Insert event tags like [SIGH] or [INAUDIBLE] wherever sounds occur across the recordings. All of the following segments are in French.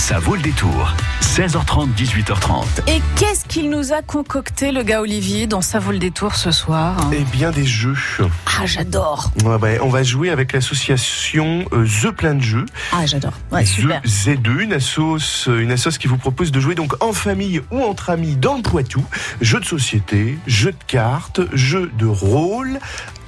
Ça vaut le détour. 16h30, 18h30. Et qu'est-ce qu'il nous a concocté, le gars Olivier, dans Ça vaut le détour ce soir Eh bien, des jeux. Ah, j'adore. Ouais, ouais, on va jouer avec l'association euh, The Plein de Jeux. Ah, j'adore. Ouais, super. The Z2, une assoce, une assoce qui vous propose de jouer donc en famille ou entre amis dans le Poitou. Jeux de société, jeux de cartes, jeux de rôle,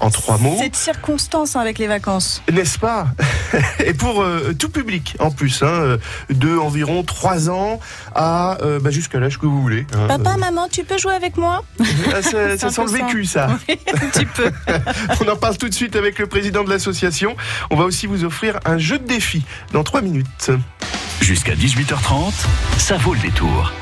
en trois mots. C'est de circonstance hein, avec les vacances. N'est-ce pas [LAUGHS] Et pour euh, tout public en plus, hein, euh, de environ 3 ans à euh, bah, jusqu'à l'âge que vous voulez. hein. Papa, maman, tu peux jouer avec moi? Ah, [LAUGHS] ça, ça un sent le ça. vécu, ça. Un petit peu. [LAUGHS] On en parle tout de suite avec le président de l'association. On va aussi vous offrir un jeu de défi dans 3 minutes. Jusqu'à 18h30, ça vaut le détour.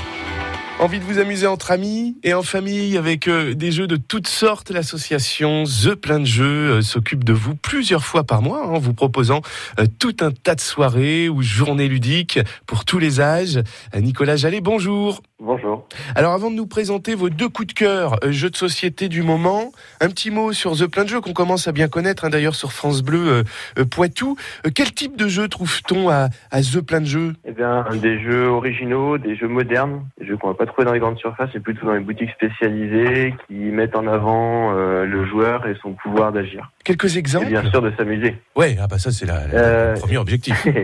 Envie de vous amuser entre amis et en famille avec euh, des jeux de toutes sortes. L'association The Plein de Jeux euh, s'occupe de vous plusieurs fois par mois en vous proposant euh, tout un tas de soirées ou journées ludiques pour tous les âges. Nicolas Jallet, bonjour. Bonjour. Alors avant de nous présenter vos deux coups de cœur, jeux de société du moment, un petit mot sur The Plein de Jeux qu'on commence à bien connaître hein, d'ailleurs sur France Bleu Poitou. Quel type de jeu trouve-t-on à, à The Plein de Jeux? Eh bien, des jeux originaux, des jeux modernes, des jeux qu'on va pas trouver dans les grandes surfaces, mais plutôt dans les boutiques spécialisées qui mettent en avant euh, le joueur et son pouvoir d'agir. Quelques Et exemples bien sûr de s'amémuser. Ouais, ah bah ça c'est la, la- Euh, le premier objectif. [LAUGHS]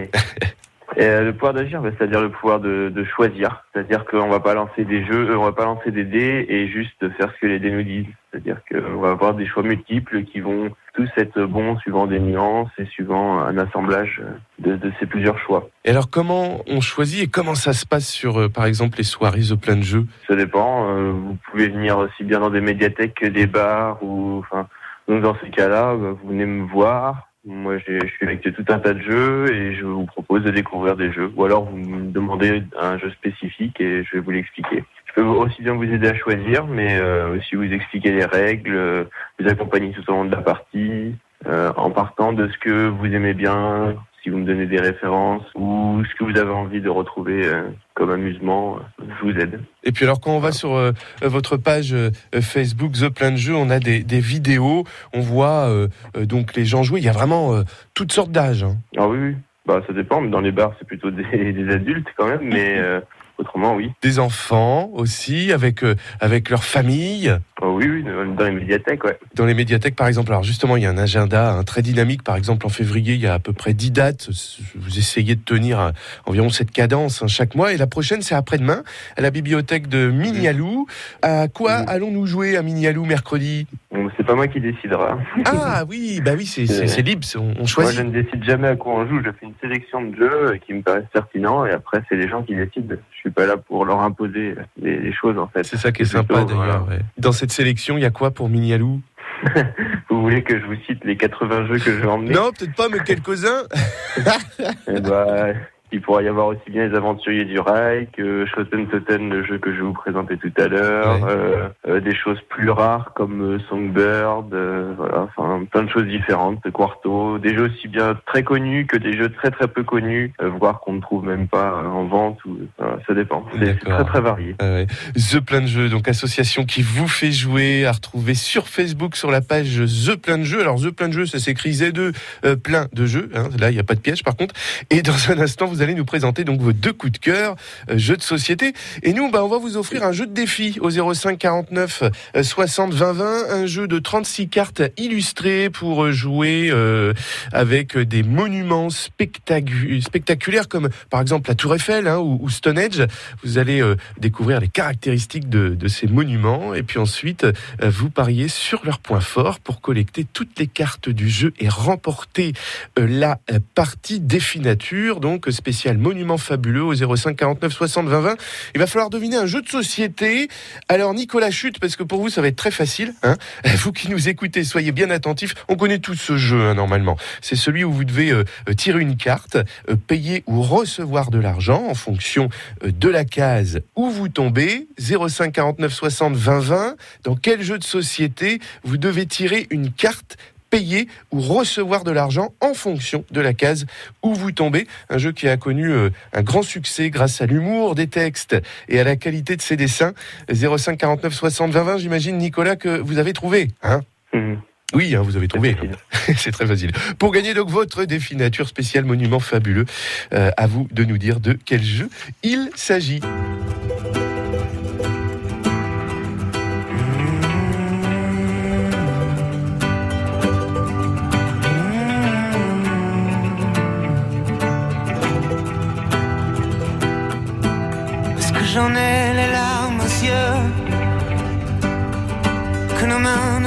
Et, euh, le pouvoir d'agir, bah, c'est-à-dire le pouvoir de, de choisir. C'est-à-dire qu'on va pas lancer des jeux, on va pas lancer des dés et juste faire ce que les dés nous disent. C'est-à-dire qu'on va avoir des choix multiples qui vont tous être bons suivant des nuances et suivant un assemblage de, de ces plusieurs choix. Et alors comment on choisit et comment ça se passe sur euh, par exemple les soirées The Plein de Jeux Ça dépend. euh, vous pouvez venir aussi bien dans des médiathèques que des bars ou enfin. Donc dans ces cas-là, bah, vous venez me voir. Moi, je suis avec tout un tas de jeux et je vous propose de découvrir des jeux. Ou alors vous me demandez un jeu spécifique et je vais vous l'expliquer. Aussi bien vous aider à choisir, mais euh, aussi vous expliquer les règles, euh, vous accompagner tout au long de la partie, euh, en partant de ce que vous aimez bien, si vous me donnez des références ou ce que vous avez envie de retrouver comme amusement, je vous aide. Et puis alors quand on va sur euh, votre page euh, Facebook The Plein de Jeux, on a des, des vidéos, on voit euh, donc les gens jouer. Il y a vraiment toutes sortes d'âges. hein. Ah oui, oui. Bah, ça dépend, mais dans les bars, c'est plutôt des, [LAUGHS] des adultes quand même, mais [LAUGHS] autrement, oui. Des enfants aussi avec euh, avec leur famille. Ah oui, oui, dans les médiathèques, ouais. Dans les médiathèques, par exemple, alors justement, il y a un agenda un très dynamique. Par exemple, en février, il y a à peu près 10 dates. Vous essayez de tenir euh, environ cette cadence hein, chaque mois. Et la prochaine, c'est après-demain, à la bibliothèque de Mignalou. À quoi allons-nous jouer à Mignalou mercredi? Donc, c'est pas moi qui décidera. Ah oui, bah oui, c'est libre, on, on Moi, choisit. je ne décide jamais à quoi on joue. Je fais une sélection de jeux euh, qui me paraissent pertinents et après, c'est les gens qui décident. Je suis pas là pour leur imposer les, les choses, en fait. C'est ça qui est sympa d'ailleurs. ouais. Dans cette sélection, il y a quoi pour Mignalou [LAUGHS] Vous voulez que je vous cite les 80 jeux que je vais emmener Non, peut-être pas, mais quelques-uns. Eh bah, il pourra y avoir aussi bien les aventuriers du rail que Schotten Totten, le jeu que je vais vous présenter tout à l'heure, Ouais. euh, euh, des choses plus rares comme euh, Songbird, euh, voilà, enfin plein de choses différentes, Quarto, des jeux aussi bien très connus que des jeux très très peu connus, voire qu'on ne trouve même pas en vente, ou voilà, ça dépend. C'est très très varié. Ah ouais. The Plein de Jeux, donc association qui vous fait jouer, à retrouver sur Facebook sur la page The Plein de Jeux. Alors The Plein de Jeux, ça s'écrit Z2 euh, plein de jeux. hein. Là, il n'y a pas de piège par contre. Et dans un instant, vous allez nous présenter donc vos deux coups de cœur, euh, jeux de société. Et nous, bah, on va vous offrir un jeu de défi au 05 49 euh, 60 20 20, un jeu de 36 cartes illustrées pour euh, jouer euh, avec des monuments spectacu- spectaculaires comme par exemple la Tour Eiffel hein, ou, Stonehenge. Vous allez découvrir les caractéristiques de, ces monuments et puis ensuite vous pariez sur leurs points forts pour collecter toutes les cartes du jeu et remporter la partie définature, donc monument fabuleux au 05 49 60 20 20. Il va falloir deviner un jeu de société. Alors Nicolas Chute, parce que pour vous ça va être très facile. Hein [LAUGHS] vous qui nous écoutez, soyez bien attentifs. On connaît tous ce jeu hein, normalement. C'est celui où vous devez euh, tirer une carte, euh, payer ou recevoir de l'argent en fonction euh, de la case où vous tombez. 05 49 60 20 20. Dans quel jeu de société vous devez tirer une carte payer ou recevoir de l'argent en fonction de la case où vous tombez. Un jeu qui a connu euh, un grand succès grâce à l'humour des textes et à la qualité de ses dessins. 05 49 60 20 20, j'imagine Nicolas que vous avez trouvé. Hein Mhm. Oui, hein, vous avez trouvé. [LAUGHS] C'est très facile. Pour gagner donc votre défi nature spécial monument fabuleux, euh, à vous de nous dire de quel jeu il s'agit.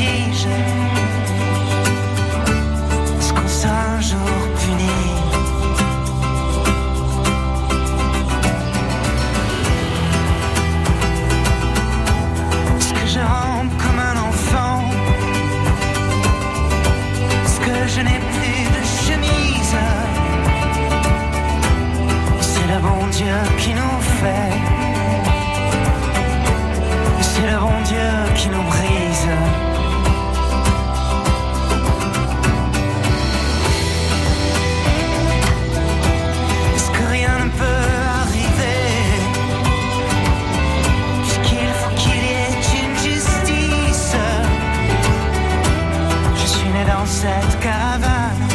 a le cette caravane.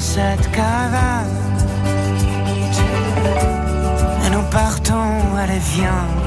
Cette caravane Et nous partons, allez viens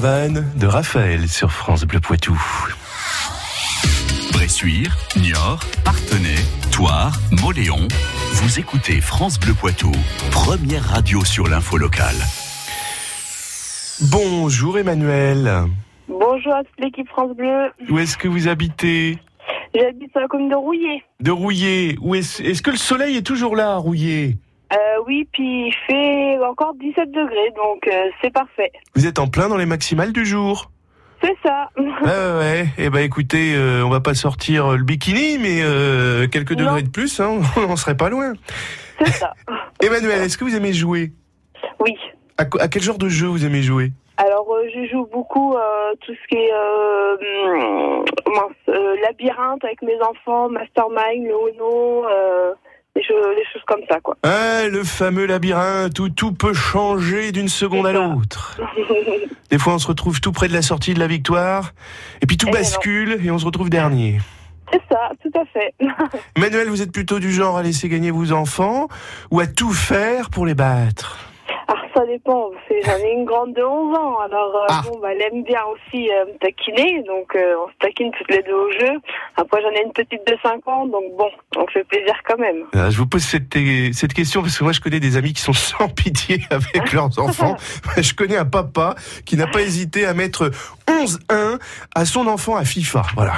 caravane de Raphaël sur France Bleu Poitou. Bressuire, Niort, Partenay, Toire, Moléon. Vous écoutez France Bleu Poitou, première radio sur l'info locale. Bonjour Emmanuel. Bonjour à toute l'équipe France Bleu. Où est-ce que vous habitez? J'habite sur la commune de Rouillé. De Rouillé. Où est-ce est-ce que le soleil est toujours là à Rouillé? Euh, oui, puis il fait encore 17 degrés, donc euh, c'est parfait. Vous êtes en plein dans les maximales du jour. C'est ça. [LAUGHS] Ouais, ouais, ouais. Eh ben, écoutez, euh, on va pas sortir le bikini, mais euh, quelques Non. degrés de plus, hein, [LAUGHS] on serait pas loin. C'est ça. [LAUGHS] Emmanuel, est-ce que vous aimez jouer? Oui. à, quel genre de jeu vous aimez jouer? Alors, euh, je joue beaucoup euh, tout ce qui est euh, mince, euh, labyrinthe avec mes enfants, mastermind, le euh, des, choses, des choses comme ça, quoi. Ah, le fameux labyrinthe où tout peut changer d'une seconde à l'autre. Des fois, on se retrouve tout près de la sortie de la victoire, et puis tout Eh non. bascule, et on se retrouve dernier. c'est ça, tout à fait. [LAUGHS] Emmanuel, vous êtes plutôt du genre à laisser gagner vos enfants, ou à tout faire pour les battre? Ça dépend. J'en ai une grande de 11 ans. Alors, euh, Ah. bon, bah, elle aime bien aussi euh, me taquiner. Donc, euh, on se taquine toutes les deux au jeu. Après, j'en ai une petite de 5 ans. Donc, bon, on fait plaisir quand même. Euh, Je vous pose cette, cette question parce que moi je connais des amis qui sont [LAUGHS] sans pitié avec leurs [LAUGHS] enfants. Je connais un papa qui n'a pas hésité à mettre 11-1 à son enfant à FIFA. Voilà.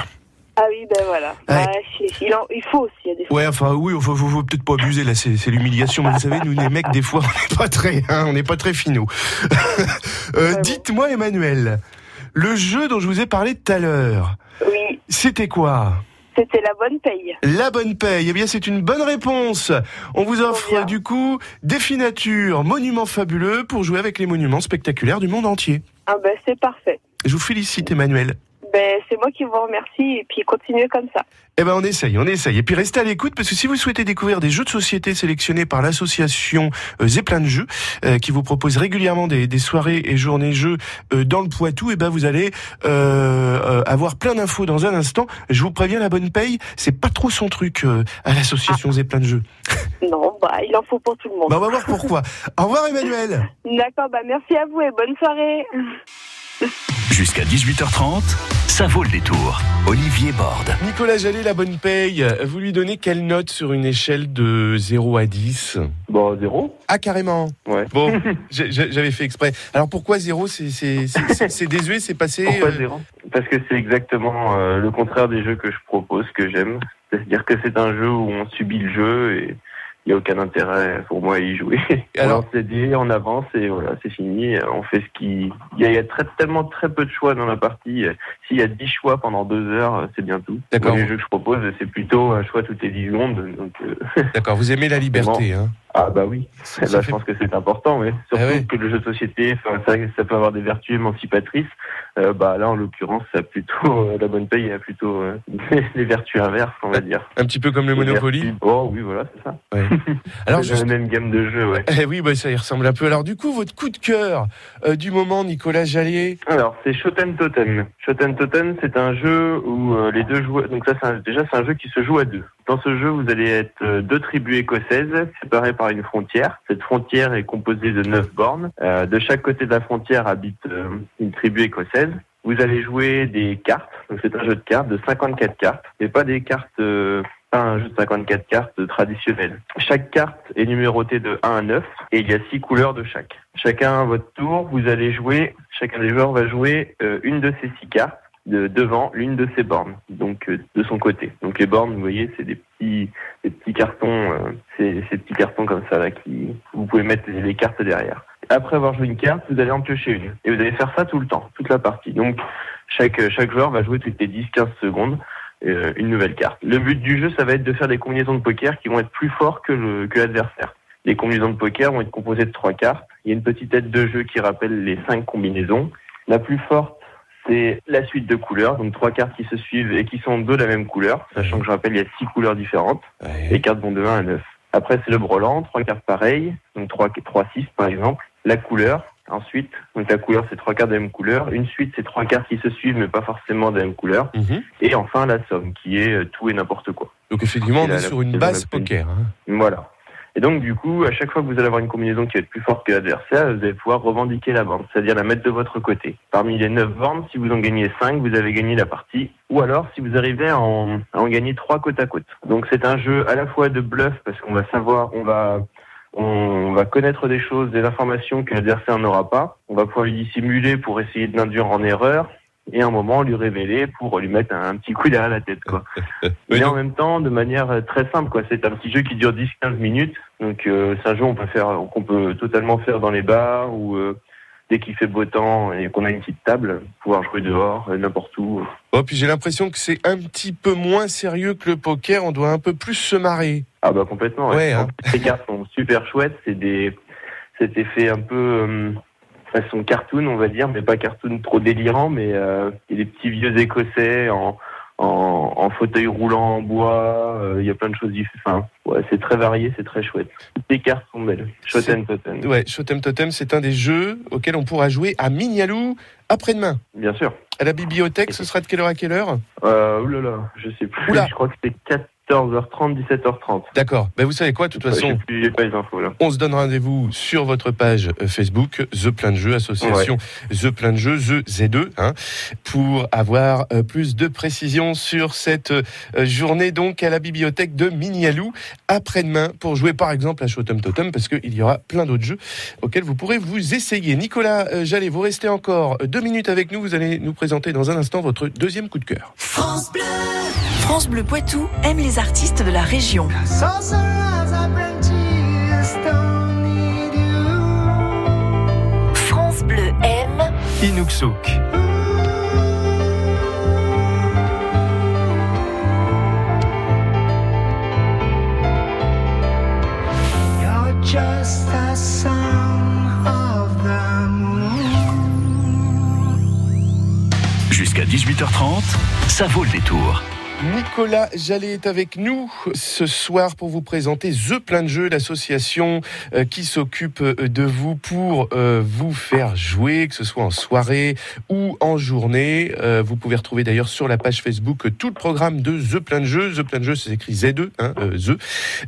Ah oui, ben voilà. Ouais. Ouais, il, il en- il faut aussi, il y a des fois. Ouais, enfin oui, faut, faut peut-être pas abuser là, c'est l'humiliation. Mais vous savez, nous les mecs, des fois, on n'est pas très, hein, on n'est pas très finaux. [LAUGHS] Euh. Dites-moi, Emmanuel, le jeu dont je vous ai parlé tout à l'heure, Oui, c'était quoi? C'était la bonne paye. La bonne paye. Eh bien, c'est une bonne réponse. On vous offre du coup défi nature, monuments fabuleux pour jouer avec les monuments spectaculaires du monde entier. Ah ben c'est parfait. Je vous félicite, Emmanuel. Ben c'est moi qui vous remercie et puis continuez comme ça. Eh ben on essaye, on essaye. Et puis restez à l'écoute parce que si vous souhaitez découvrir des jeux de société sélectionnés par l'association euh, Zeppelin de Jeux, euh, qui vous propose régulièrement des, des soirées et journées jeux euh, dans le Poitou, eh ben vous allez euh, avoir plein d'infos dans un instant. Je vous préviens, la bonne paye, c'est pas trop son truc à l'association Zeppelin de Jeux. Non, bah il en faut pour tout le monde. Bah, on va voir pourquoi. Au revoir Emmanuel. D'accord, bah merci à vous et bonne soirée. Jusqu'à 18h30, ça vaut le détour. Olivier Borde. Nicolas Jallet, la bonne paye, vous lui donnez quelle note sur une échelle de 0 à 10 Bon, zéro. Ah carrément Ouais. Bon, [LAUGHS] j'avais fait exprès. Alors pourquoi 0 [LAUGHS] C'est désuet, c'est passé Pourquoi euh, zéro Parce que c'est exactement euh, le contraire des jeux que je propose, que j'aime. C'est-à-dire que c'est un jeu où on subit le jeu et il n'y a aucun intérêt pour moi à y jouer. [LAUGHS] Alors- les dés, on avance et voilà, c'est fini. On fait ce qui. Il y a, il y a très, tellement très peu de choix dans la partie. S'il y a 10 choix pendant deux heures, c'est bien tout. D'accord. Les jeux que je propose, c'est plutôt un choix toutes les 10 secondes. Donc, euh, D'accord, vous aimez la [LAUGHS] liberté. Hein ah bah oui. Ça Là, fait- je pense que c'est important, oui. Surtout Ah ouais. que le jeu de société, ça, ça peut avoir des vertus émancipatrices. Euh, bah là, en l'occurrence, ça a plutôt [LAUGHS] euh, la bonne paye a plutôt euh, [LAUGHS] les vertus inverses, on va dire. Un petit peu comme le Les Monopoly. vertus- Oh oui, voilà, c'est ça. [LAUGHS] Alors c'est juste- la même gamme de jeux, ouais. Eh oui, bah, ça y ressemble un peu. Alors du coup, votre coup de cœur du moment, Nicolas Jallier Alors, c'est Shoten Totem. Shoten Totem, c'est un jeu où les deux joueurs. Donc ça, un- déjà, c'est un jeu qui se joue à deux. Dans ce jeu, vous allez être euh, deux tribus écossaises séparées par une frontière. Cette frontière est composée de neuf bornes. Euh, de chaque côté de la frontière habite euh, une tribu écossaise. Vous allez jouer des cartes. C'est un jeu de cartes de 54 cartes, mais pas des cartes. euh, pas un jeu de 54 cartes traditionnel. Chaque carte est numérotée de 1 à 9 et il y a 6 couleurs de chaque. Chacun à votre tour, vous allez jouer, chacun des joueurs va jouer une de ces 6 cartes de, devant l'une de ces bornes, donc euh, de son côté. Donc les bornes, vous voyez, c'est des petits, des petits cartons, euh, c'est ces petits cartons comme ça là qui, vous pouvez mettre les, les cartes derrière. Après avoir joué une carte, vous allez en piocher une et vous allez faire ça tout le temps, toute la partie. Donc chaque chaque joueur va jouer toutes les 10-15 secondes euh, une nouvelle carte. Le but du jeu, ça va être de faire des combinaisons de poker qui vont être plus forts que le que l'adversaire. Les combinaisons de poker vont être composées de trois cartes. Il y a une petite aide de jeu qui rappelle les cinq combinaisons. La plus forte, c'est la suite de couleurs, donc trois cartes qui se suivent et qui sont de la même couleur, sachant que je rappelle, il y a six couleurs différentes. Les cartes vont de 1 à 9. Après, c'est le brelan, trois cartes pareilles, donc 3, 3 6 par exemple. La couleur, ensuite, donc la couleur, c'est trois cartes de la même couleur. Une suite, c'est trois cartes qui se suivent, mais pas forcément de la même couleur. Mhm. Et enfin, la somme, qui est tout et n'importe quoi. Donc effectivement, on est sur une base poker. hein. Voilà. Et donc, du coup, à chaque fois que vous allez avoir une combinaison qui va être plus forte que l'adversaire, vous allez pouvoir revendiquer la borne, c'est-à-dire la mettre de votre côté. Parmi les 9 bornes, si vous en gagnez 5, vous avez gagné la partie. Ou alors, si vous arrivez à en, à en gagner 3 côte à côte. Donc, c'est un jeu à la fois de bluff, parce qu'on va savoir, on va, on va connaître des choses, des informations que l'adversaire n'aura pas. On va pouvoir lui dissimuler pour essayer de l'induire en erreur. Et à un moment, lui révéler pour lui mettre un petit coup derrière la tête, quoi. [LAUGHS] Mais en même temps, de manière euh, très simple, quoi. C'est un petit jeu qui dure 10-15 minutes. Donc, euh, c'est un jeu qu'on peut faire, qu'on peut totalement faire dans les bars ou euh, dès qu'il fait beau temps et qu'on a une petite table, pouvoir jouer dehors, euh, n'importe où. Oh, puis j'ai l'impression que c'est un petit peu moins sérieux que le poker. On doit un peu plus se marrer. Ah bah complètement. Ouais, En hein. Ces cartes sont super chouettes. C'est des, cet effet un peu euh, façon cartoon, on va dire, mais pas cartoon trop délirant, mais euh, il y a des petits vieux Écossais en en, en fauteuil roulant en bois. euh, Il y a plein de choses différentes. Enfin, ouais, c'est très varié, c'est très chouette. Les cartes sont belles. Shoten Totem. Ouais, Shotem Totem, c'est un des jeux auxquels on pourra jouer à Mignalou après-demain. Bien sûr. À la bibliothèque, ce sera de quelle heure à quelle heure? Euh, oulala, je sais plus. Oula. Je crois que c'est 14h30, 17h30. D'accord. Ben, vous savez quoi, de toute façon, Je n'ai pas les infos là. on se donne rendez-vous sur votre page euh, Facebook, The Plein de Jeux, association The Plein de Jeux, The Z2, hein, pour avoir euh, plus de précisions sur cette euh, journée donc à la bibliothèque de Mignalou après-demain pour jouer par exemple à Shotum Totem parce qu'il y aura plein d'autres jeux auxquels vous pourrez vous essayer. Nicolas Jallet, vous restez encore deux minutes avec nous. Vous allez nous présenter dans un instant votre deuxième coup de cœur. France Bleu Poitou aime les artistes de la région. France Bleu aime Inuksouk. Just a son of the moon. Jusqu'à 18h30, ça vaut le détour. Nicolas Jallet est avec nous ce soir pour vous présenter The Plein de Jeux, l'association euh, qui s'occupe euh, de vous pour euh, vous faire jouer, que ce soit en soirée ou en journée. Vous pouvez retrouver d'ailleurs sur la page Facebook tout le programme de The Plein de Jeux. The Plein de Jeux, c'est écrit Z2, hein, euh, The.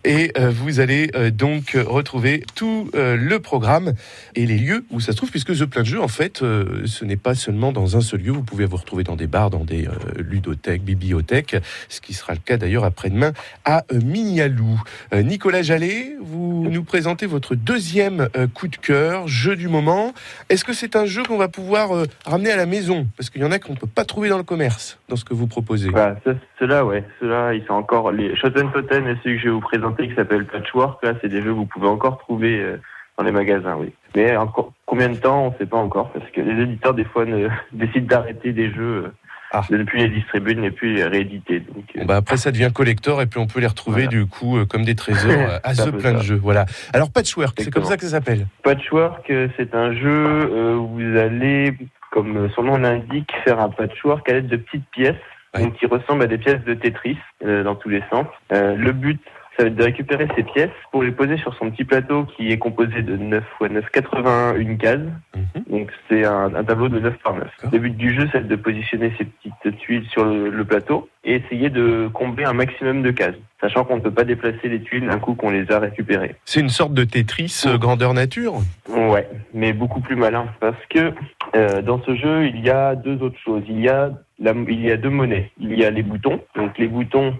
Et vous allez donc retrouver tout le programme et les lieux où ça se trouve, puisque The Plein de Jeux, en fait, ce n'est pas seulement dans un seul lieu. Vous pouvez vous retrouver dans des bars, dans des ludothèques, bibliothèques, ce qui sera le cas d'ailleurs après-demain à euh, Mignalou. Euh, Nicolas Jallet, vous nous présentez votre deuxième euh, coup de cœur, jeu du moment. Est-ce que c'est un jeu qu'on va pouvoir ramener à la maison? Parce qu'il y en a qu'on ne peut pas trouver dans le commerce, dans ce que vous proposez. Ça, ceux-là, ouais, ceux-là, ils sont encore les Shoten et celui que je vais vous présenter qui s'appelle Patchwork. Là, c'est des jeux que vous pouvez encore trouver dans les magasins, oui. Mais encore combien de temps, on ne sait pas encore, parce que les éditeurs des fois [LAUGHS] décident d'arrêter des jeux, Ah. de ne plus les distribuer, de ne plus les rééditer. Donc, euh, Bon, bah après, ça devient collector et puis on peut les retrouver Voilà. du coup euh, comme des trésors [LAUGHS] euh, à ce plein de jeux. Voilà. Alors Patchwork, c'est comme ça que ça s'appelle. Patchwork, c'est un jeu où vous allez, comme son nom l'indique, faire un patchwork à l'aide de petites pièces, donc qui ressemblent à des pièces de Tetris euh, dans tous les sens. Euh, le but, ça va être de récupérer ces pièces pour les poser sur son petit plateau qui est composé de 9 x 9, 81 cases. Mhm. Donc c'est un, un tableau de 9 par 9. D'accord. Le but du jeu, c'est de positionner ces petites tuiles sur le, le plateau et essayer de combler un maximum de cases, sachant qu'on ne peut pas déplacer les tuiles d'un coup qu'on les a récupérées. C'est une sorte de Tetris euh, grandeur nature? Ouais, mais beaucoup plus malin parce que euh, dans ce jeu, il y a deux autres choses. Il y a la, il y a deux monnaies. Il y a les boutons. Donc les boutons,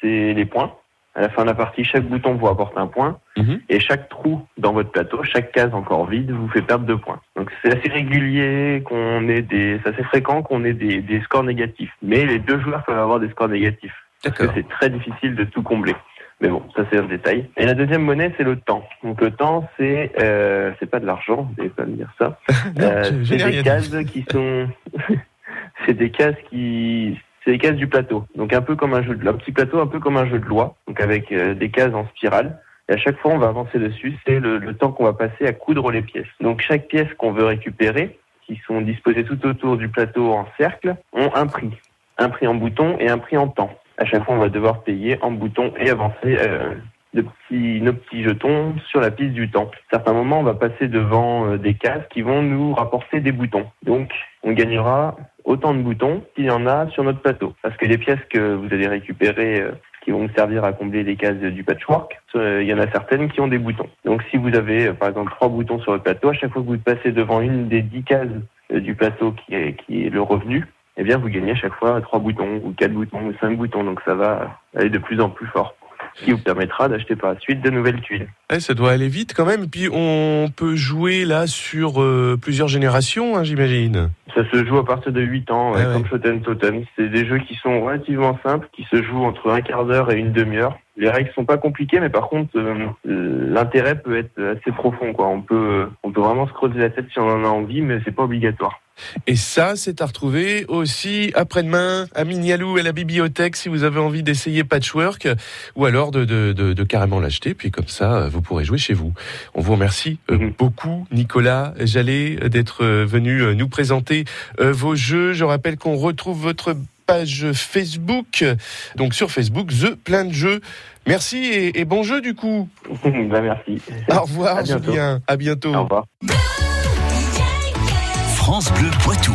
c'est les points. À la fin de la partie, chaque bouton vous apporte un point. Mhm. Et chaque trou dans votre plateau, chaque case encore vide, vous fait perdre deux points. Donc c'est assez régulier qu'on ait des, c'est assez fréquent qu'on ait des, des scores négatifs. Mais les deux joueurs peuvent avoir des scores négatifs. Parce que c'est très difficile de tout combler. Mais bon, ça c'est un détail. Et la deuxième monnaie, c'est le temps. Donc le temps, c'est euh, c'est pas de l'argent, vous n'allez pas me dire ça. [LAUGHS] Euh, [LAUGHS] c'est des cases qui sont, c'est des cases qui, c'est cases du plateau. Donc un peu comme un jeu de, un petit plateau, un peu comme un jeu de loi. Donc avec euh, des cases en spirale. Et à chaque fois, on va avancer dessus. C'est le, temps qu'on va passer à coudre les pièces. Donc chaque pièce qu'on veut récupérer, qui sont disposées tout autour du plateau en cercle, ont un prix, un prix en bouton et un prix en temps. À chaque fois, on va devoir payer en bouton et avancer. Euh, nos petits jetons sur la piste du temps. À certains moments, on va passer devant euh, des cases qui vont nous rapporter des boutons. Donc, on gagnera autant de boutons qu'il y en a sur notre plateau. Parce que les pièces que vous allez récupérer, euh, qui vont servir à combler les cases du patchwork, euh, il y en a certaines qui ont des boutons. Donc, si vous avez, euh, par exemple, trois boutons sur votre plateau, à chaque fois que vous passez devant une des dix cases du plateau qui est, qui est le revenu, eh bien, vous gagnez à chaque fois trois boutons, ou quatre boutons, ou cinq boutons. Donc, ça va aller de plus en plus fort ce qui vous permettra d'acheter par la suite de nouvelles tuiles. Ouais, ça doit aller vite quand même. Et puis on peut jouer là sur euh, plusieurs générations, hein, j'imagine. Ça se joue à partir de 8 ans, ouais, Ah ouais. comme Shoten Totem. C'est des jeux qui sont relativement simples, qui se jouent entre un quart d'heure et une demi-heure. Les règles sont pas compliquées, mais par contre, euh, l'intérêt peut être assez profond. Quoi. On peut, on peut vraiment se creuser la tête si on en a envie, mais c'est pas obligatoire. Et ça, c'est à retrouver aussi après-demain à Mignalou, à la bibliothèque, si vous avez envie d'essayer Patchwork, ou alors de, de, de, de carrément l'acheter, puis comme ça, euh, vous pourrez jouer chez vous. On vous remercie euh, Mhm. beaucoup, Nicolas Jallet, d'être venu nous présenter vos jeux. Je rappelle qu'on retrouve votre page Facebook, donc sur Facebook, The Plein de Jeux. Merci et, et bon jeu du coup. [LAUGHS] bah, merci. Au revoir, À bientôt. Julien. À bientôt. Au revoir. France Bleu Poitou.